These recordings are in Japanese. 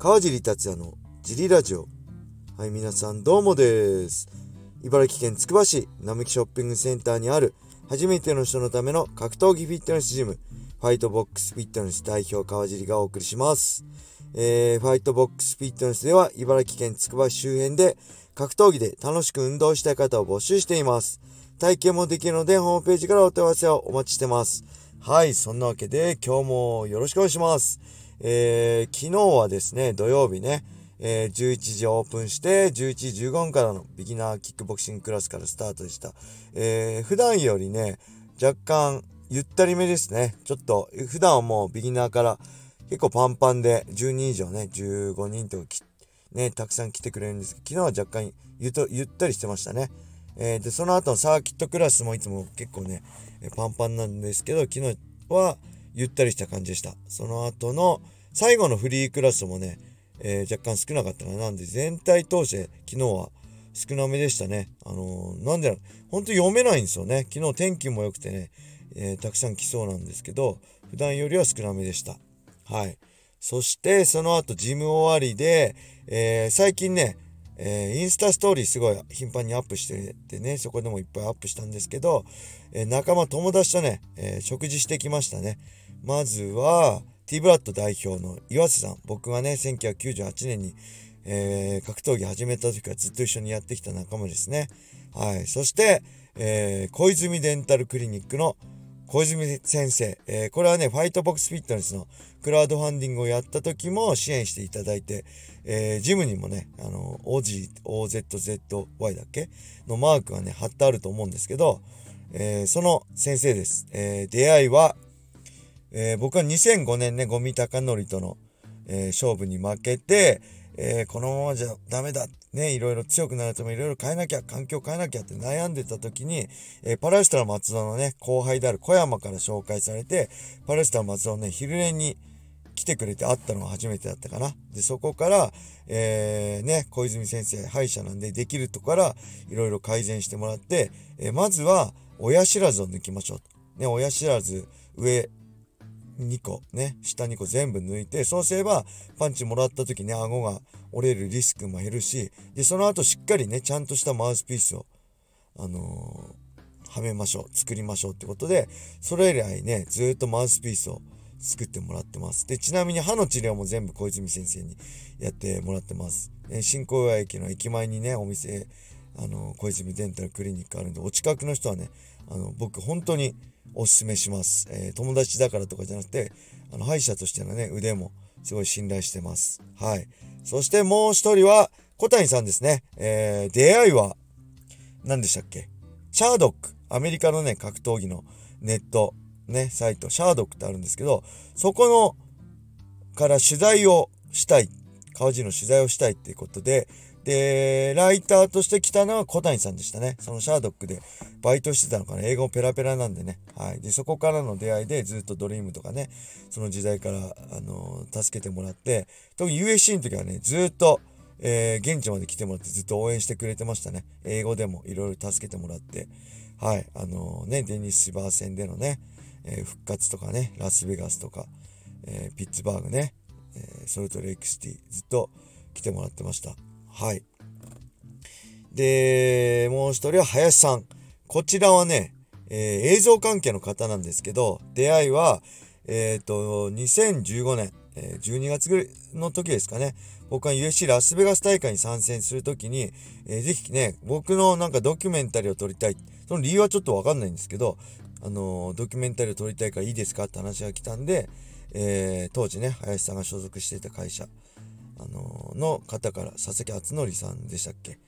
川尻達也のジリラジオ。はい、皆さんどうもです。茨城県つくば市並木ショッピングセンターにある初めての人のための格闘技フィットネスジム、ファイトボックスフィットネス代表川尻がお送りします。えー、ファイトボックスフィットネスでは茨城県つくば市周辺で格闘技で楽しく運動したい方を募集しています。体験もできるのでホームページからお問い合わせをお待ちしてます。はい、そんなわけで今日もよろしくお願いします。えー、昨日はですね、土曜日ね、えー、11時オープンして、11時15分からのビギナーキックボクシングクラスからスタートでした。えー、普段よりね、若干ゆったりめですね。ちょっと、普段はもうビギナーから結構パンパンで、10人以上ね、15人とかね、たくさん来てくれるんですけど、昨日は若干ゆとゆったりしてましたね。えー、で、その後のサーキットクラスもいつも結構ね、パンパンなんですけど、昨日はゆったりした感じでした。その後の最後のフリークラスもね、えー、若干少なかったな。なんで全体通して昨日は少なめでしたね。あのー、なんで、本当読めないんですよね。昨日天気も良くてね、えー、たくさん来そうなんですけど、普段よりは少なめでした。はい。そして、その後、ジム終わりで、えー、最近ね、えー、インスタストーリーすごい頻繁にアップしててね、そこでもいっぱいアップしたんですけど、えー、仲間、友達とね、えー、食事してきましたね。まずは、T ブラッド代表の岩瀬さん。僕がね、1998年に、え格闘技始めた時からずっと一緒にやってきた仲間ですね。はい。そして、え小泉デンタルクリニックの小泉先生、えー、これはね、ファイトボックスフィットネスのクラウドファンディングをやった時も支援していただいて、えー、ジムにもね、あの、OG、OZZY だっけ？のマークがね、貼ってあると思うんですけど、えー、その先生です。え、出会いは、えー、僕は2005年ね、ゴミ高則との、えー、勝負に負けて、えー、このままじゃダメだ。ね、いろいろ強くなるためいろいろ変えなきゃ、環境変えなきゃって悩んでた時に、え、パラスタの松田のね、後輩である小山から紹介されて、パラスタの松田をね、昼寝に来てくれて会ったのが初めてだったかな。で、そこから、えー、ね、小泉先生、歯医者なんでできるとこからいろいろ改善してもらって、え、まずは親知らずを抜きましょう。ね、親知らず上2個ね、下2個全部抜いて、そうすればパンチもらった時ね、顎が折れるリスクも減るし、で、その後しっかりね、ちゃんとしたマウスピースを、あのー、はめましょう、作りましょうってことで、それ以来ね、ずっとマウスピースを作ってもらってます。で、ちなみに歯の治療も全部小泉先生にやってもらってます。え新小岩駅の駅前にね、お店、あの、小泉デンタルクリニックあるんで、お近くの人はね、あの、僕本当におすすめします。えー、友達だからとかじゃなくて、あの、歯医者としてのね、腕もすごい信頼してます。はい。そしてもう一人は、小谷さんですね。えー、出会いは、何でしたっけ？シャードック。アメリカのね、格闘技のネット、ね、サイト、シャードックってあるんですけど、そこの、から取材をしたい。川地の取材をしたいっていうことで、で、ライターとして来たのは小谷さんでしたね。そのシャードックでバイトしてたのかな。英語ペラペラなんでね。はい。で、そこからの出会いでずっとドリームとかね、その時代から、あのー、助けてもらって、特に USC の時はね、ずっと、えー、現地まで来てもらってずっと応援してくれてましたね。英語でもいろいろ助けてもらって。はい。あのー、ね、デニス・シバー戦でのね、え復活とかね、ラスベガスとか、えピッツバーグね、えソルトレイクシティ、ずっと来てもらってました。はい。で、もう一人は林さん。こちらはね、えー、映像関係の方なんですけど、出会いは、えっ、ー、と、2015年、えー、12月ぐらいの時ですかね。僕は USC ラスベガス大会に参戦するときに、えー、ぜひね、僕のなんかドキュメンタリーを撮りたい。その理由はちょっとわかんないんですけど、あのー、ドキュメンタリーを撮りたいからいいですかって話が来たんで、えー、当時ね、林さんが所属していた会社、あのー、の方から、佐々木敦則さんでしたっけ？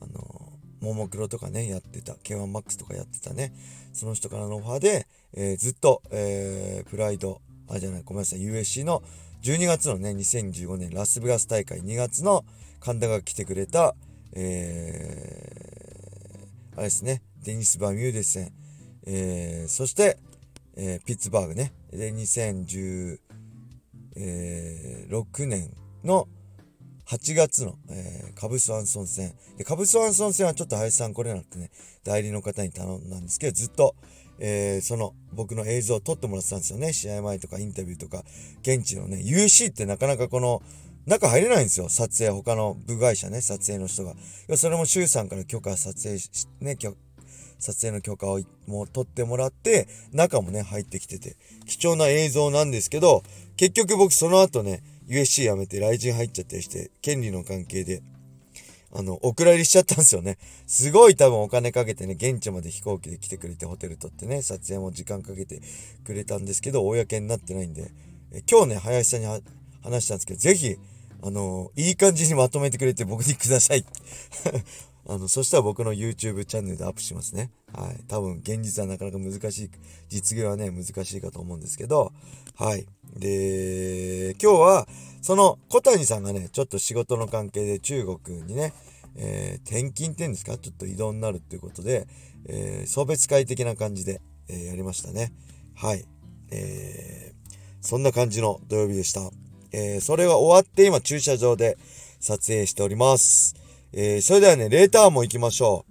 あのー、ももクロとかね、やってた、K1MAX とかやってたね、その人からのオファーで、えー、ずっと、え、プライド、あ、じゃない、ごめんなさい、USC の12月のね、2015年ラスベガス大会2月の神田が来てくれた、えー、あれですね、デニス・バミューデス戦、えー、そして、えー、ピッツバーグね、で、2016年の8月の、えー、カブスワンソン戦。で、カブスワンソン戦はちょっと林さん来れなくてね、代理の方に頼んだんですけど、ずっと、えー、その僕の映像を撮ってもらってたんですよね。試合前とかインタビューとか、現地のね、UC ってなかなかこの中入れないんですよ。撮影、他の部外者ね、撮影の人が。それも周さんから許可撮影し、ね、撮影の許可をもう取ってもらって、中もね、入ってきてて、貴重な映像なんですけど、結局僕その後ね、USC 辞めて来人入っちゃったりして、権利の関係で、あの、お蔵入りしちゃったんですよね。すごい多分お金かけてね、現地まで飛行機で来てくれて、ホテル取ってね、撮影も時間かけてくれたんですけど、公になってないんで、え今日ね、林さんに話したんですけど、ぜひ、あのいい感じにまとめてくれて僕にください。あの、そしたら僕の YouTube チャンネルでアップしますね。はい。多分、現実はなかなか難しい、実現はね、難しいかと思うんですけど、はい。で、今日は、その小谷さんがね、ちょっと仕事の関係で中国にね、えー、転勤っていうんですか、ちょっと移動になるっていうことで、えー、送別会的な感じで、えー、やりましたね。はい。えー、そんな感じの土曜日でした。えー、それが終わって今駐車場で撮影しております。えー、それではね、レーターも行きましょう。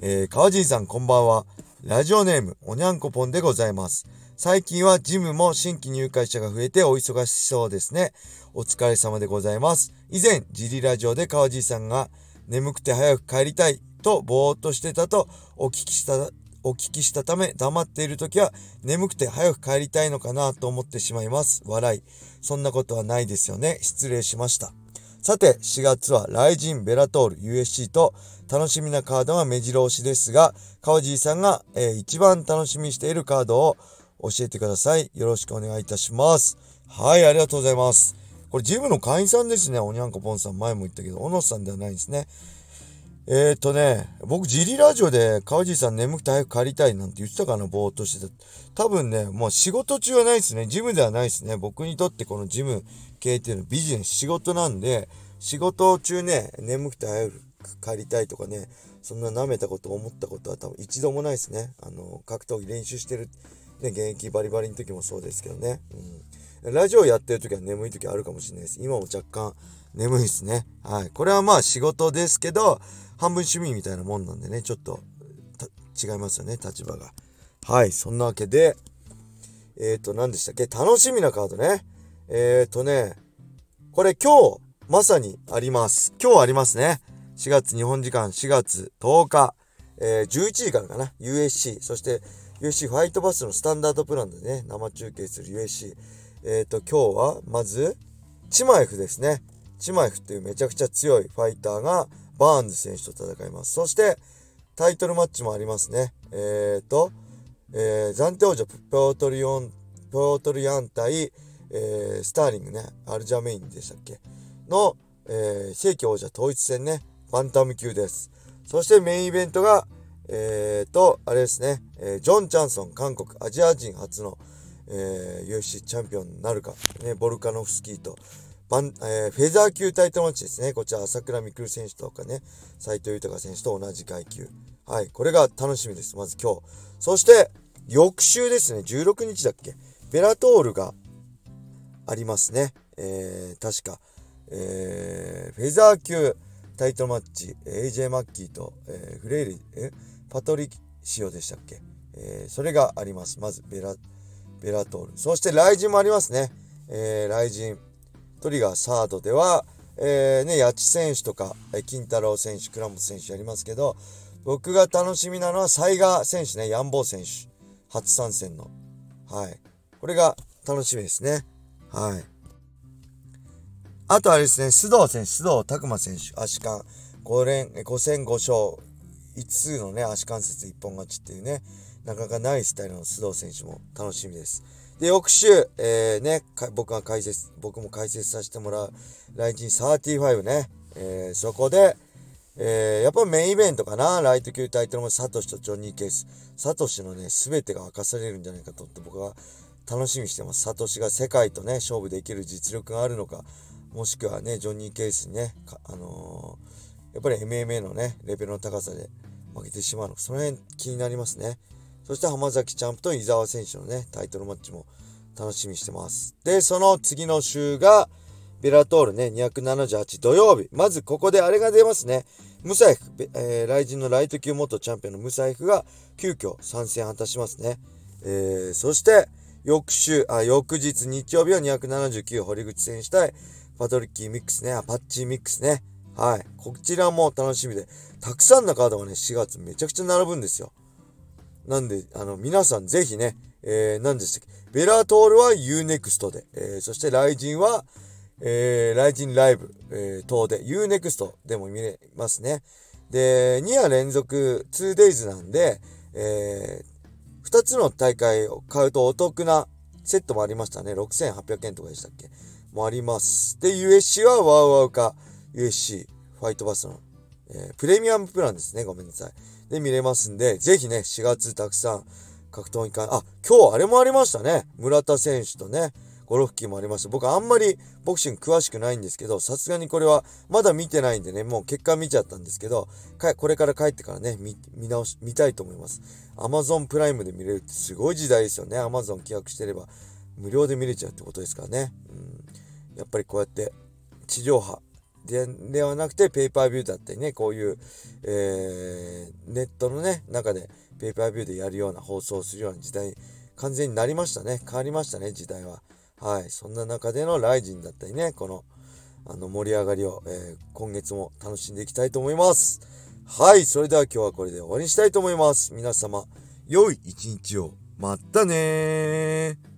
えー、川尻さんこんばんは。ラジオネーム、おにゃんこぽんでございます。最近はジムも新規入会者が増えてお忙しそうですね。お疲れ様でございます。以前、ジリラジオで川尻さんが眠くて早く帰りたいとぼーっとしてたとお聞きしたお聞きしたため黙っている時は眠くて早く帰りたいのかなと思ってしまいます。笑い。そんなことはないですよね。失礼しました。さて、4月はライジン、ベラトール、USC と楽しみなカードが目白押しですが、川尻さんが、えー、一番楽しみにしているカードを教えてください。よろしくお願いいたします。はい、ありがとうございます。これジムの会員さんですね。おにゃんこぽんさん前も言ったけど、小野さんではないんですね。えー、っとね、僕、ジリラジオで川尻さん眠くて早く帰りたいなんて言ってたかな、ぼーっとしてた。多分ね、もう仕事中はないですね。ジムではないですね。僕にとってこのジム系っていうのはビジネス、仕事なんで、仕事中ね、眠くて早く帰りたいとかね、そんな舐めたこと思ったことは多分一度もないですね。あの、格闘技練習してる、ね、現役バリバリの時もそうですけどね。うん。ラジオやってる時は眠い時あるかもしれないです。今も若干眠いですね。はい。これはまあ仕事ですけど、半分趣味みたいなもんなんでね、ちょっと違いますよね、立場が。はい、そんなわけで、えっ、ー、と、何でしたっけ？楽しみなカードね。えっ、ー、とね、これ今日、まさにあります。今日ありますね。4月、日本時間4月10日、えー、11時からかな。USC、そして USC ファイトバスのスタンダードプランでね、生中継する USC。えっ、ー、と、今日は、まず、チマエフですね。チマエフっていうめちゃくちゃ強いファイターが、バーンズ選手と戦います。そして、タイトルマッチもありますね。えっ、ー、と、えー、暫定王者、プートリオン、プートリアン対、えー、スターリングね、アルジャメインでしたっけ？の、えー、正規王者統一戦ね、バンタム級です。そしてメインイベントが、えーと、あれですね、えー、ジョン・チャンソン、韓国、アジア人初の、えー、UFC チャンピオンになるか、ね、ボルカノフスキーと、バン、えー、フェザー級タイトルマッチですね。こちら、朝倉未来選手とかね、斎藤豊選手と同じ階級。はい。これが楽しみです。まず今日。そして、翌週ですね。16日だっけベラトールがありますね。えー、確か。えー、フェザー級タイトルマッチ、AJ マッキーと、えー、フレイリ、えパトリシオでしたっけえー、それがあります。まず、ベラ、ベラトール。そして、ライジンもありますね。えー、ライジン。トリガーサードでは、えー、ね、八千選手とか、え金太郎選手、倉本選手やりますけど、僕が楽しみなのは、サイガー選手ね、ヤンボー選手。初参戦の。はい。これが楽しみですね。はい。あとあれですね、須藤選手、須藤拓磨選手、足関、5連、5戦5勝、5つのね、足関節一本勝ちっていうね、なかなかないスタイルの須藤選手も楽しみです。で、翌週、えー、ね、僕が解説、僕も解説させてもらう、ライジン35ね、えー、そこで、えー、やっぱメインイベントかな、ライト級タイトルもサトシとジョニー・ケース。サトシのね、すべてが明かされるんじゃないかと僕は楽しみにしてます。サトシが世界とね、勝負できる実力があるのか、もしくはね、ジョニー・ケースにね、あのー、やっぱり MMA のね、レベルの高さで負けてしまうのか、その辺気になりますね。そして浜崎チャンプと伊沢選手のね、タイトルマッチも楽しみにしてます。で、その次の週が、ベラトールね、278土曜日。まずここであれが出ますね。ムサイフ、えー、ライジンのライト級元チャンピオンのムサイフが急遽参戦果たしますね。えー、そして、翌週、あ、翌日日曜日は279堀口選手対パトリッキーミックスね、アパッチーミックスね。はい。こちらも楽しみで、たくさんのカードがね、4月めちゃくちゃ並ぶんですよ。なんで、あの、皆さんぜひね、えー、何でしたっけ？ベラトールは UNEXT で、えー、そしてライジンは、えー、ライジンライブ、えー、等で UNEXT でも見れますね。で、2夜連続 2days なんで、えー、2つの大会を買うとお得なセットもありましたね。6800円とかでしたっけ？もあります。で、USC はワウワウか USC ファイトバスの、えー、プレミアムプランですね。ごめんなさい。で、見れますんで、ぜひね、4月たくさん格闘技館、あ、今日あれもありましたね。村田選手とね、ゴロフキーもありました。僕あんまりボクシング詳しくないんですけど、さすがにこれはまだ見てないんでね、もう結果見ちゃったんですけど、これから帰ってからね、見、見直し、見たいと思います。Amazon プライムで見れるってすごい時代ですよね。Amazon 契約してれば無料で見れちゃうってことですからね。うん、やっぱりこうやって地上波でではなくてペーパービューだったりね、こういう、えー、ネットのね、中でペーパービューでやるような放送するような時代、完全になりましたね。変わりましたね、時代は。はい。そんな中でのライジンだったりね、この、あの、盛り上がりを、えー、今月も楽しんでいきたいと思います。はい。それでは今日はこれで終わりにしたいと思います。皆様、良い一日を。またねー。